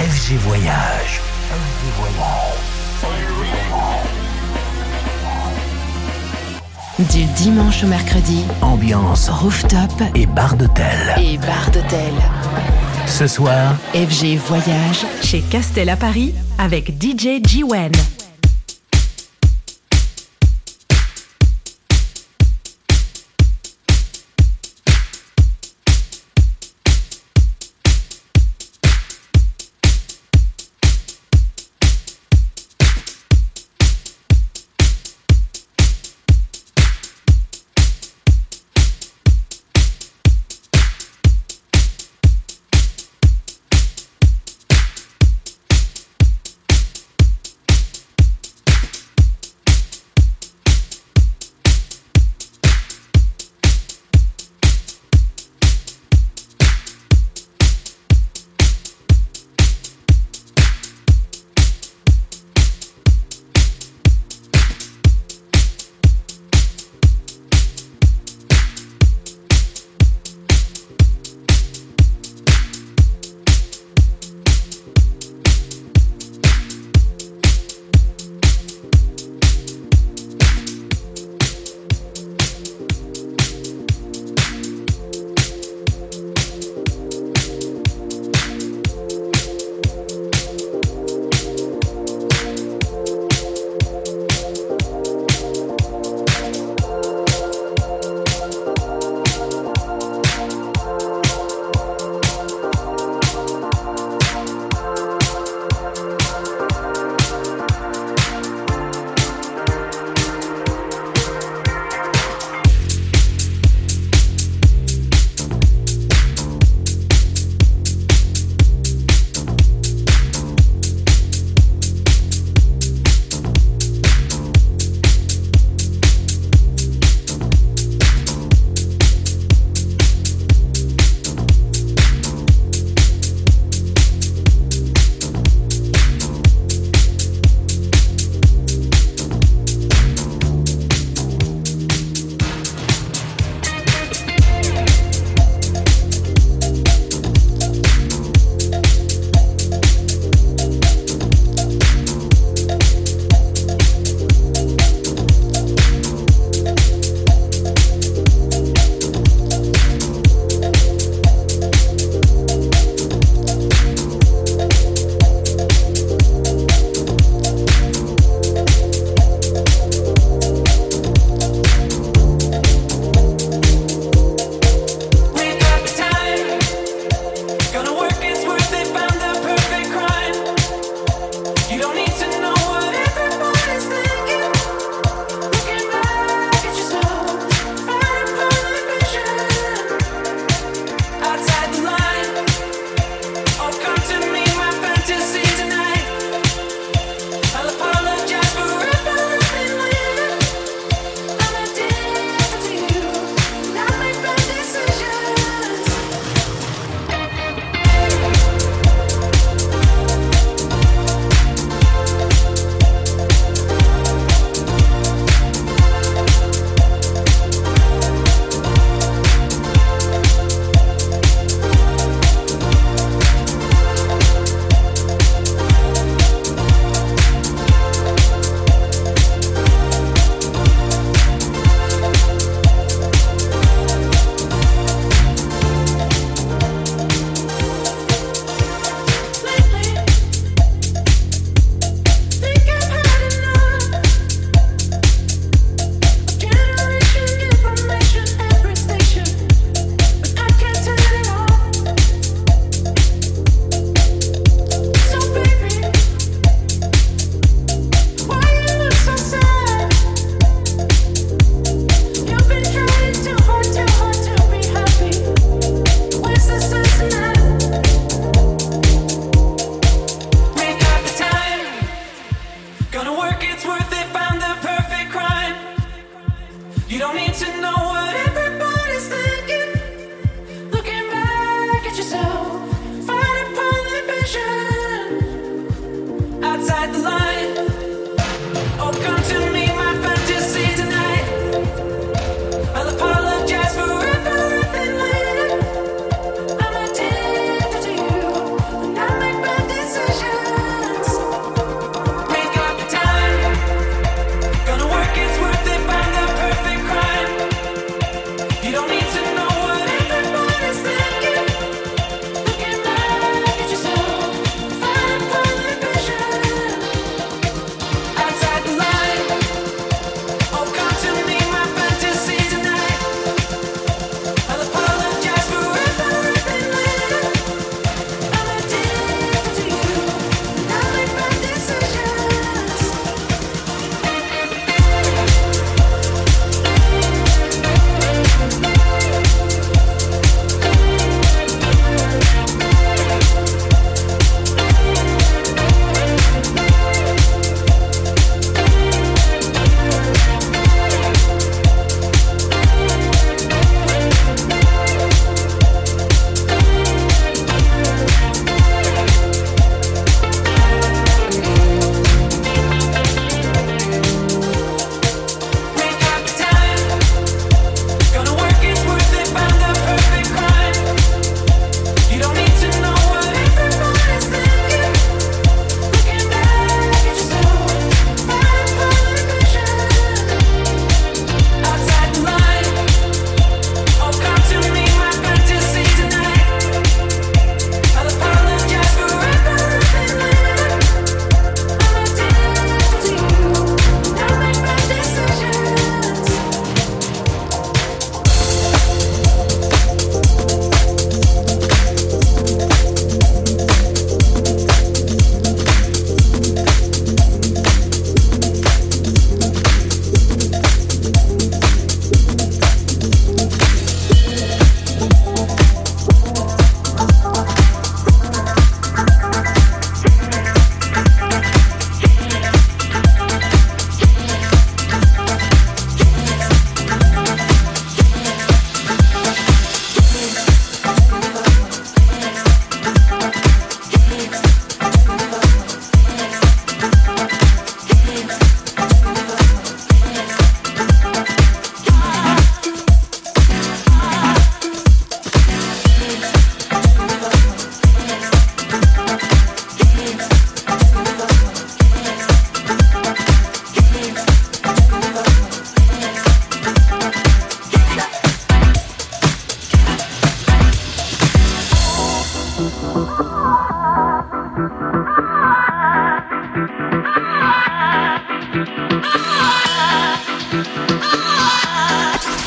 FG Voyage. FG Voyage. Du dimanche au mercredi, ambiance rooftop et bar d'hôtel. Et bar d'hôtel. Ce soir, FG Voyage chez Castel à Paris avec DJ G-Wen.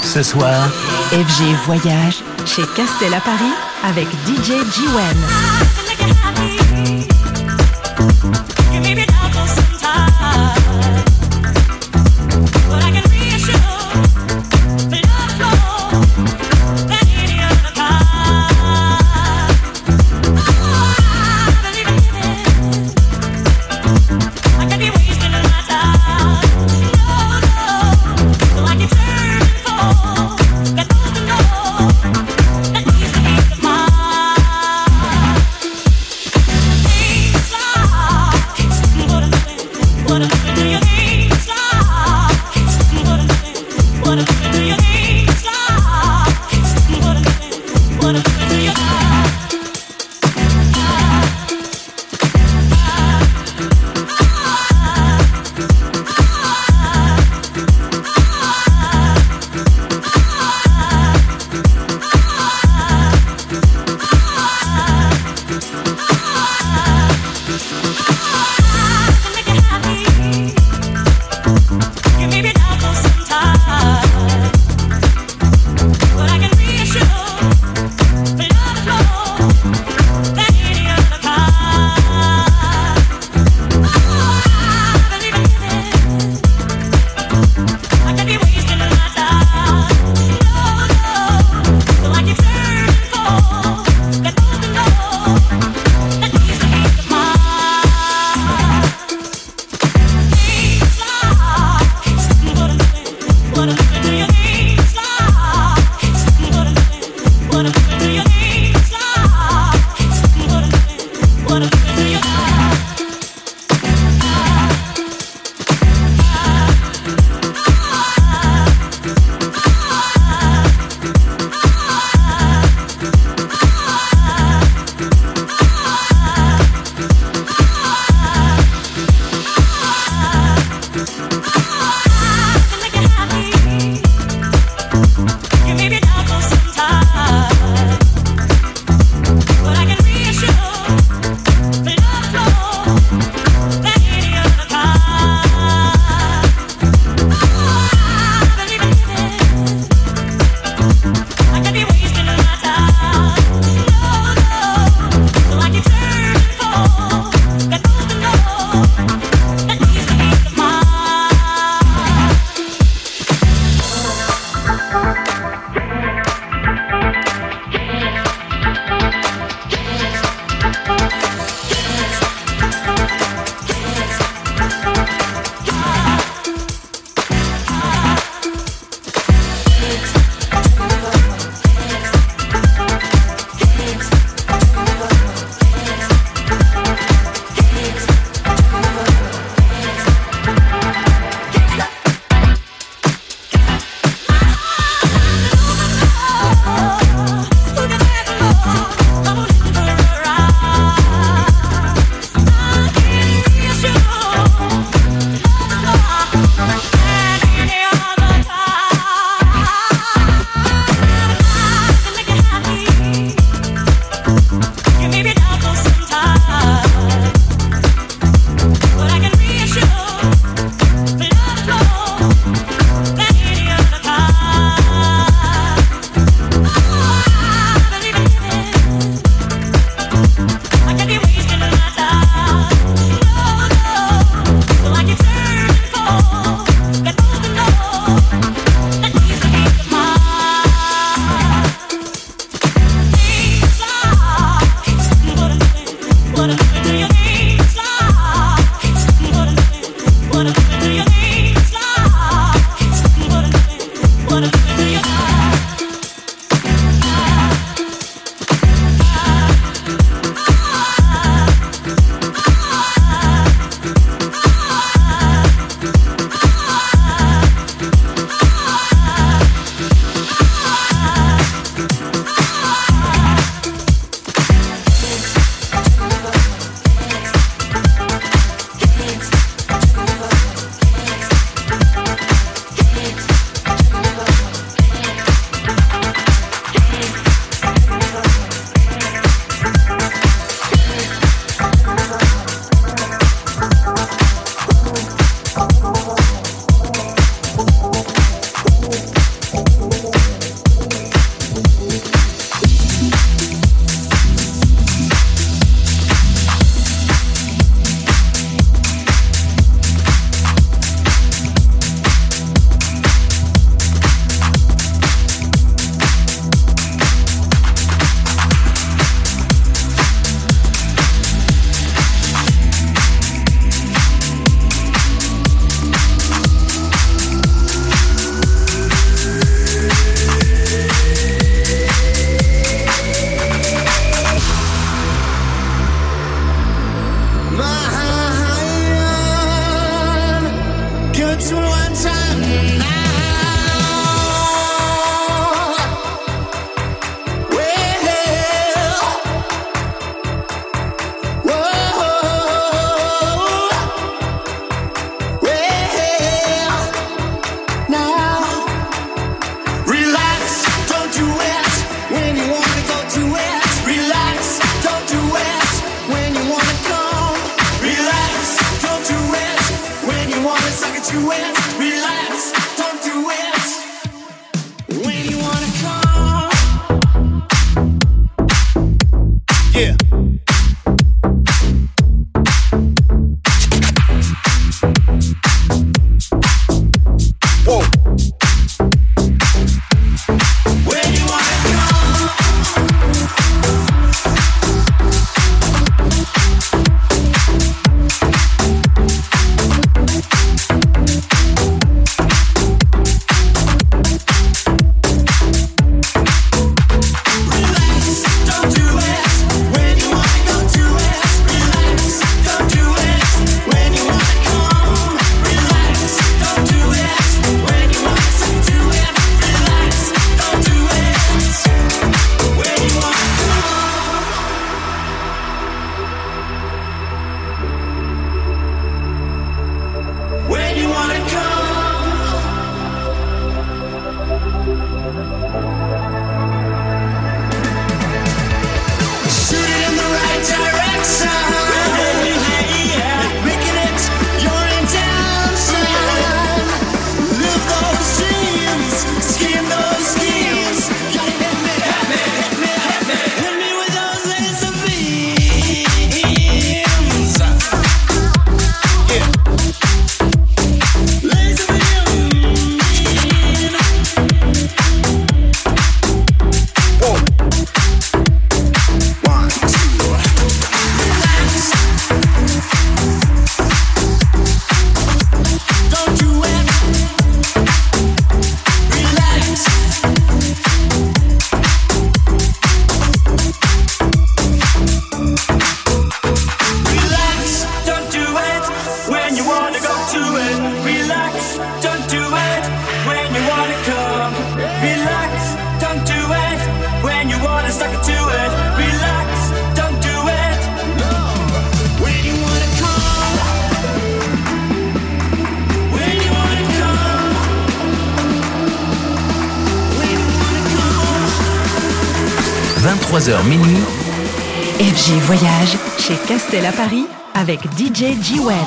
Ce soir, FG Voyage chez Castel à Paris avec DJ G-Wen. À Paris avec DJ G-Well.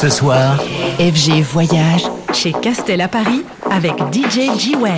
Ce soir, FG Voyage chez Castel à Paris avec DJ G-Wen.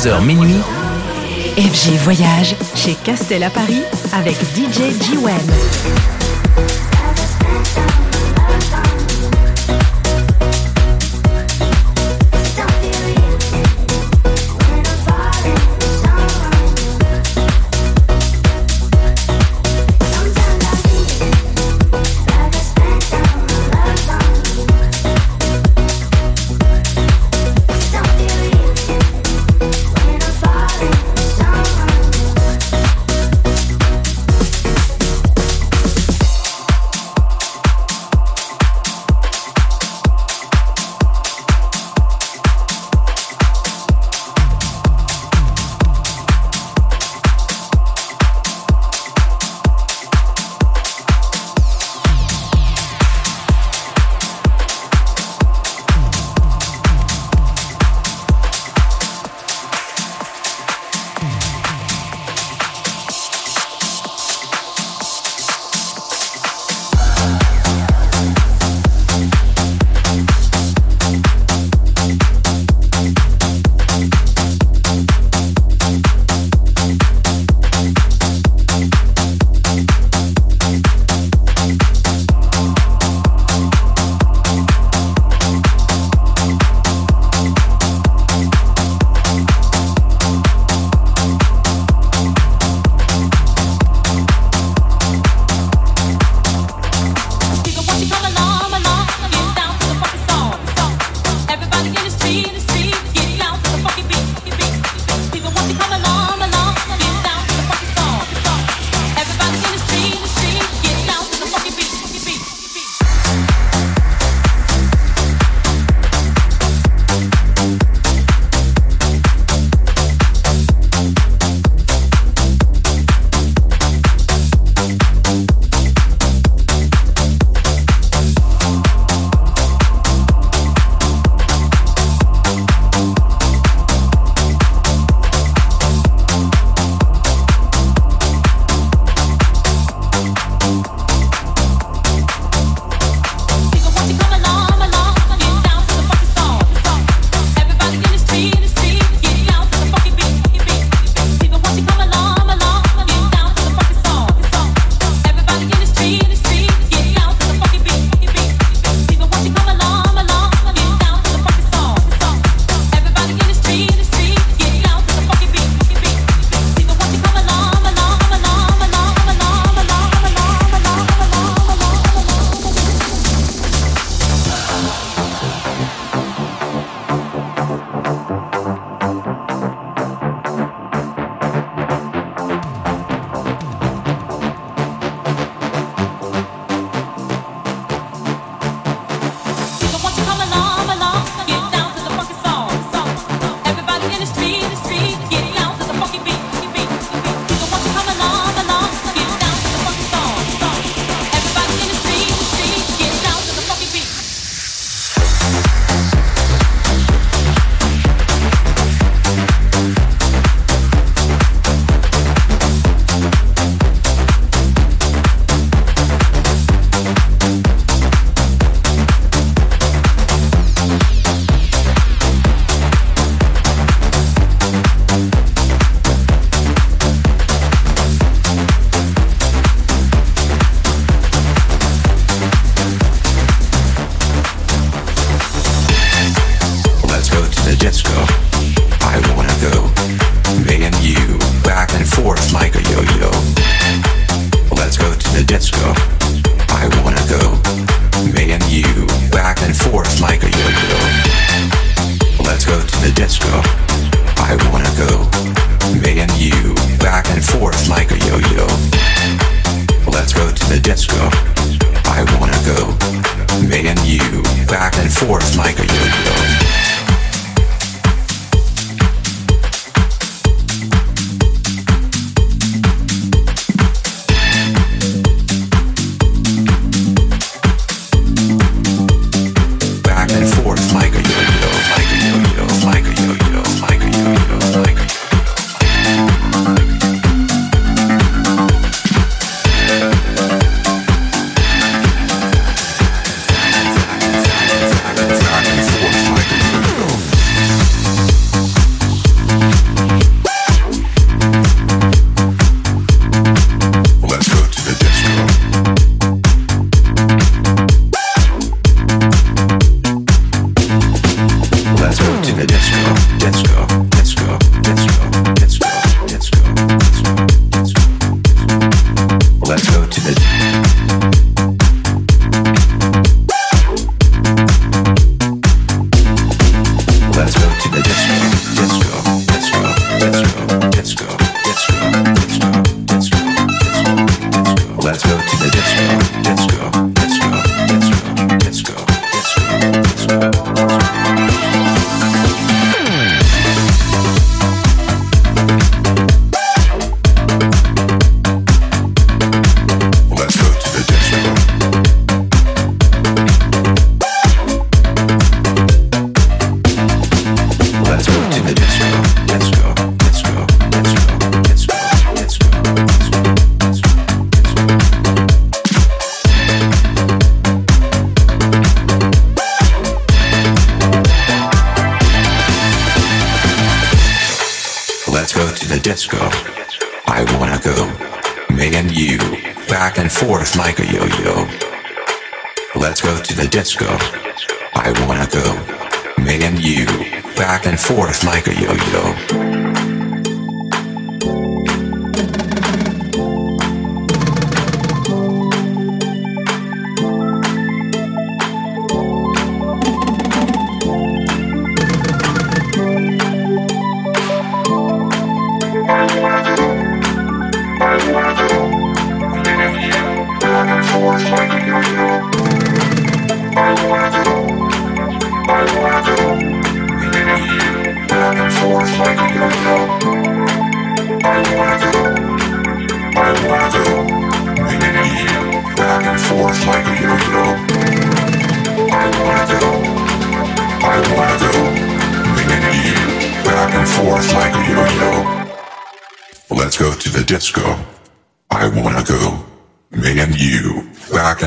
23h minuit. FG Voyage chez Castel à Paris avec DJ G-Wen.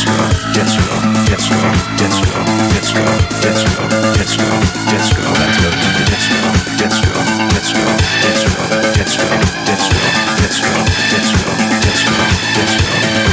Let's go. Let's go! Let's go! Let's go! Let's go! Let's go! Let's go! Let's go! Let's go! Let's go! Let's go! Let's go! Let's go! Let's go! Let's go! Let's go! Let's go!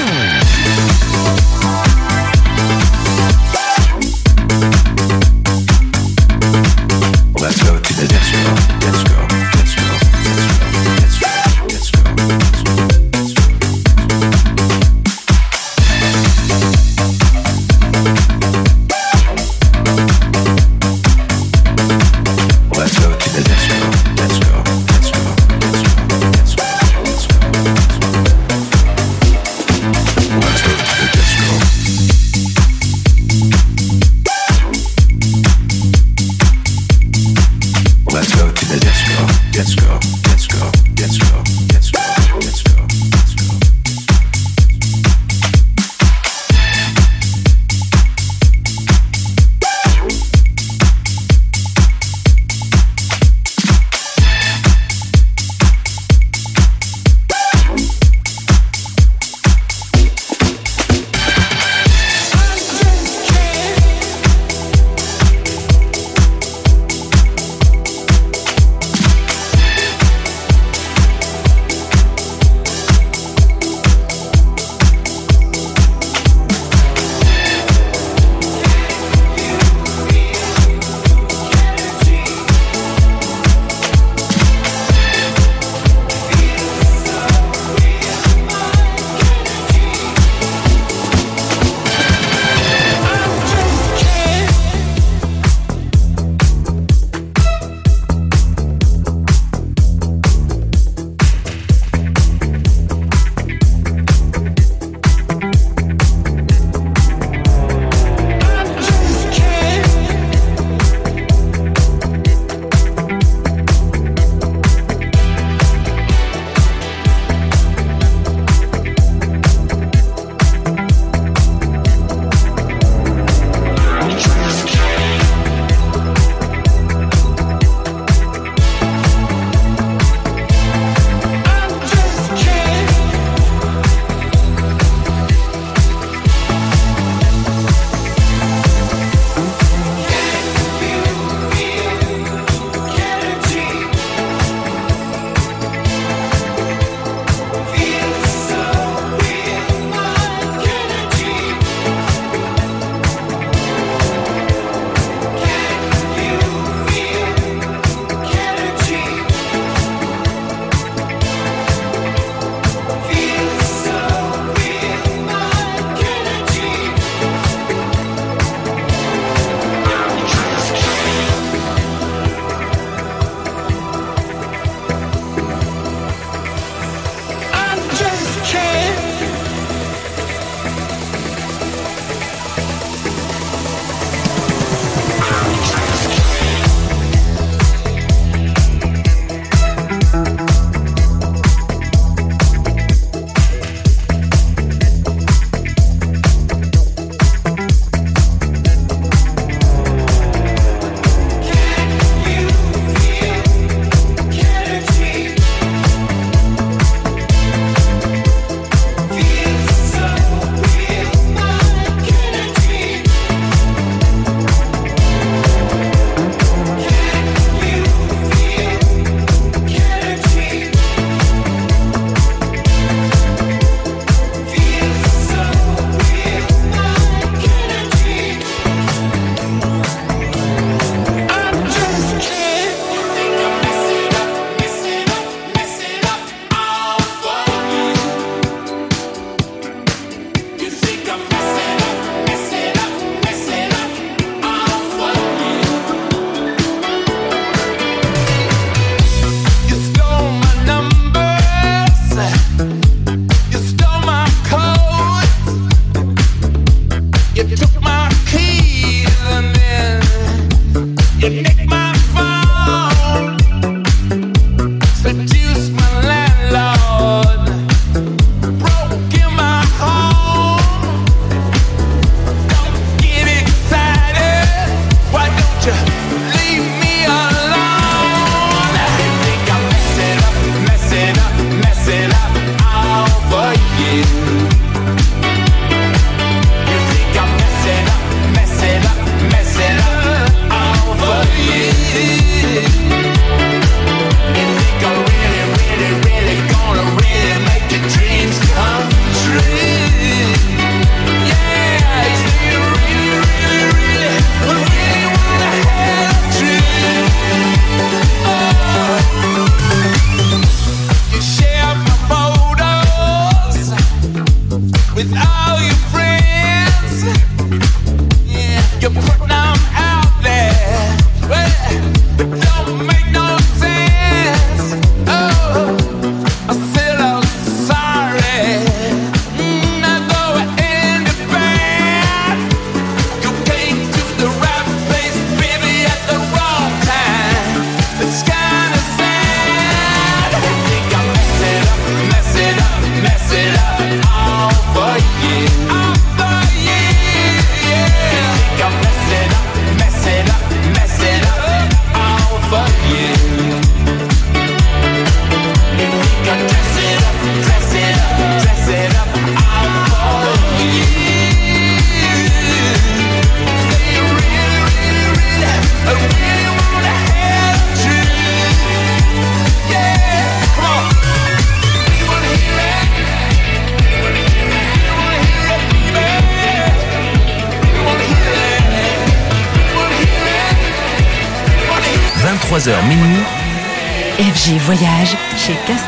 FG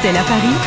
chez Castel à Paris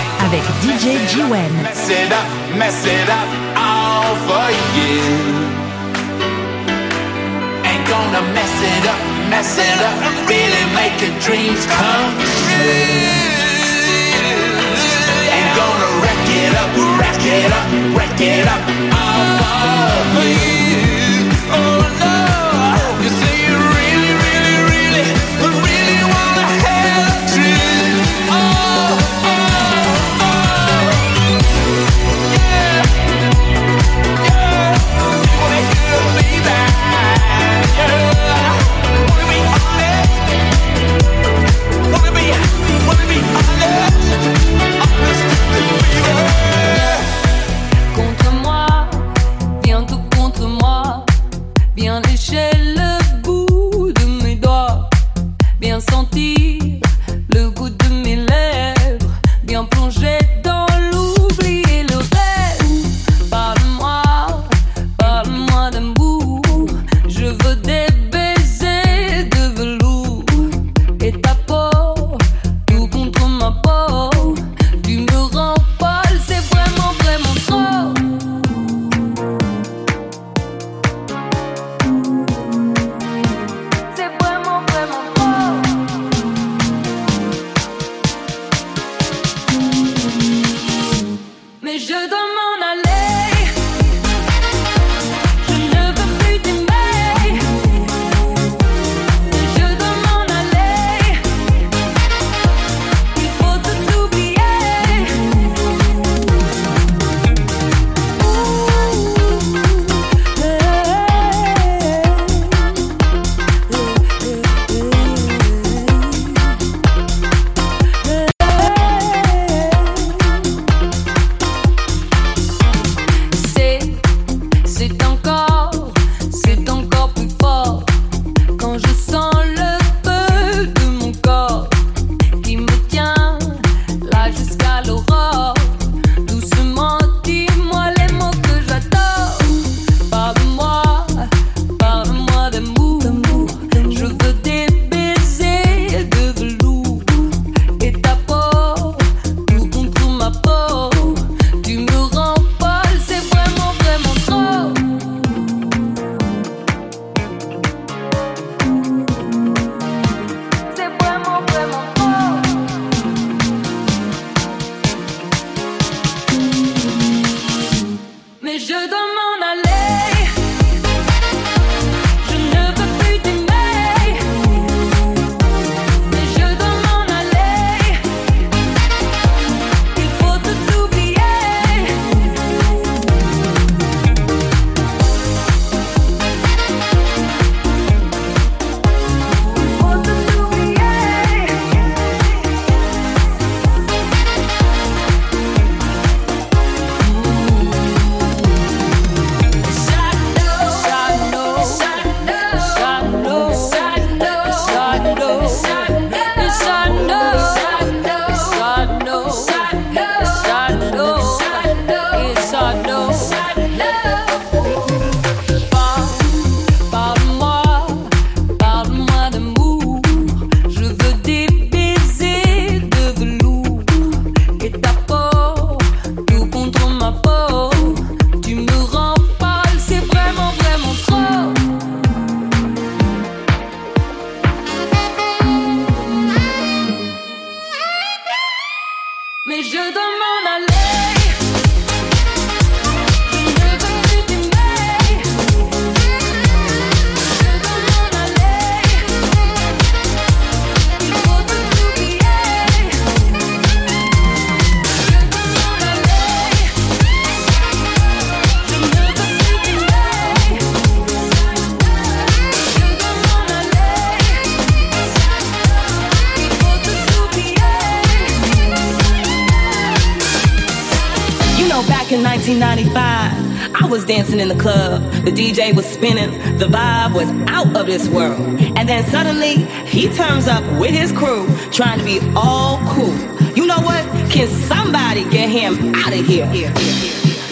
Was spinning. The vibe was out of this world. And then suddenly, he turns up with his crew, trying to be all cool. You know what? Can somebody get him out of here?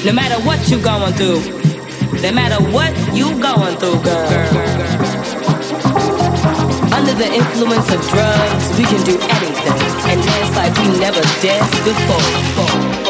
No matter what you going through, no matter what you going through, girl. Under the influence of drugs, we can do anything and dance like we never danced before.